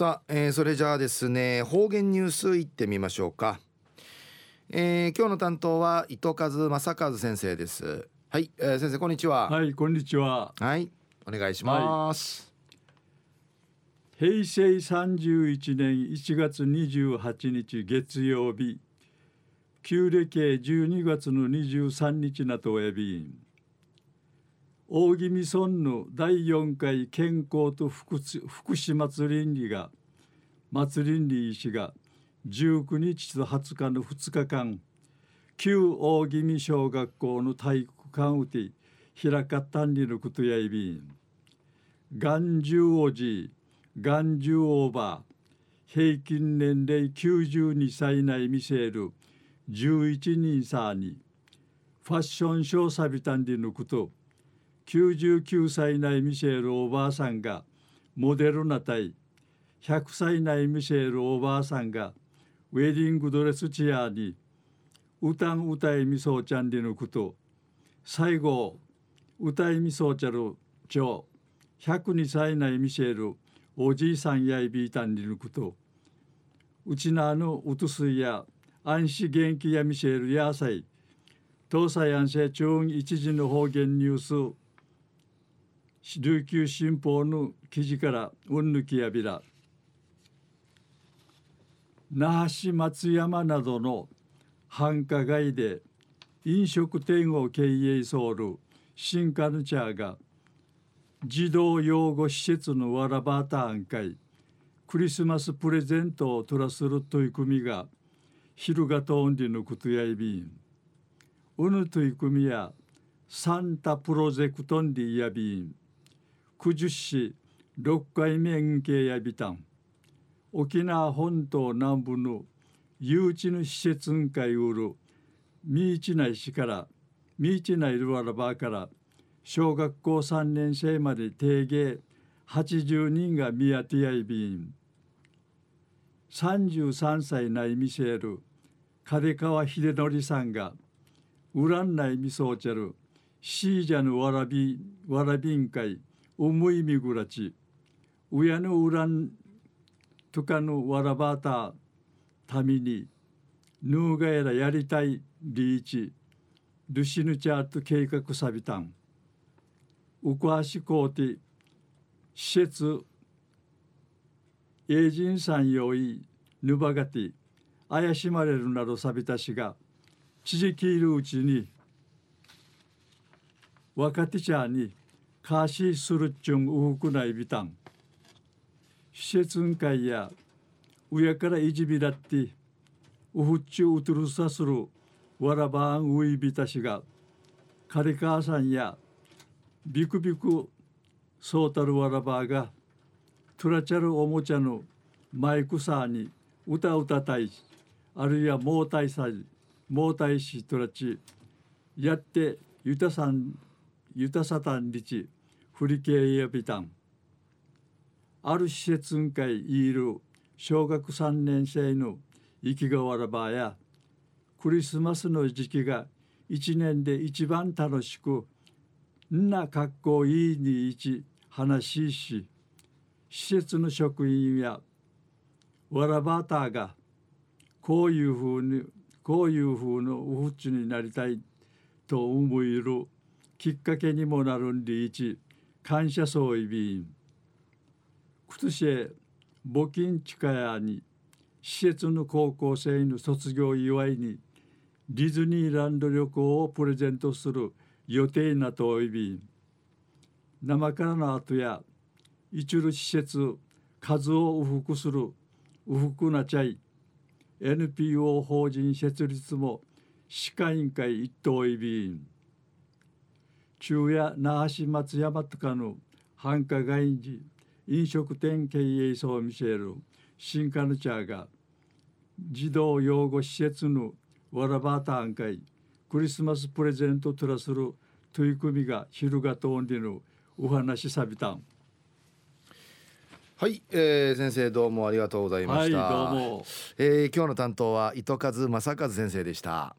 さあ、えー、それじゃあですね方言ニュースいってみましょうか、えー、今日の担当は糸数正和先生です。はい、えー、先生こんにちは。はいこんにちは。はいお願いします、はい、平成31年1月28日月曜日。旧暦12月の23日なとおやび大宜味村の第4回健康と福祉祭りんりが祭りんり石が19日と20日の2日間旧大宜味小学校の体育館うて開かったんりのことやいびん。眼中おじ眼中オーバー平均年齢92歳内見せる11人さにファッションショーサビタンディのこと。99歳内ミシェルおばあさんがモデルナ対100歳内ミシェルおばあさんがウェディングドレスチェアに歌ん歌いみそうちゃんでのこと最後歌いみそうちゃるちょ102歳内ミシェルおじいさんやいびいたんでのことうちなのうとすいや安心元気やミシェルやさい東西安政中一時の方言ニュース琉球新報の記事からうんぬきやびら。那覇市松山などの繁華街で飲食店を経営ソウル新カルチャーが児童養護施設のわらばた案会クリスマスプレゼントを取らする取り組みが昼がとんでのことやいびん。うぬ取り組みやサンタプロジェクトンでやびん。九十市六回目円形やびたん。沖縄本島南部の誘致の施設んかいうる三市内市から三市内ルワラバーから小学校3年生まで定芸80人が見当てやいびん33歳内見せる金川秀則さんがウラン内見そうちゃるシージャのわらびわらびん会思いみぐらち親のうらんとかのわらばたためにヌーガエラやりたいリーチルシヌチャート計画サビタンウクアシコーティ施設エイジンさんよいヌバガティ怪しまれるなどサビタしが知事いるうちに若手ちゃんにカーシーするっちゅんうふくないびたん施設ん会や上からいじびらってうふっちゅうとるさするわらばんういびたしがカリカーさんやビクビクそうたるわらばがトラチャルおもちゃのマイクサーに歌歌たいあるいはモータイサイモータイシトラチやってゆたさんゆたさたんりち振り系やびたんある施設んかいいる小学3年生の生きがわらばやクリスマスの時期が一年で一番楽しくんな格好いいに一話しし施設の職員やわらばたがこういうふうにこういうふうのうふちになりたいと思えるきっかけにもなるんでいち。感謝総意便。今年募金地下屋に施設の高校生の卒業祝いにディズニーランド旅行をプレゼントする予定なとおいびん生からの後や一る施設数をうふくするうふくなちゃい NPO 法人設立も歯科委員会一等委員中夜那覇市松山とかの繁華街に飲食店経営層を見せる新カルチャーが児童養護施設のわらばたん会クリスマスプレゼントトラする取り組みが昼がとんでのお話さびたん。はい、えー、先生どうもありがとうございました、はい、どうも、えー、今日の担当は糸数正和先生でした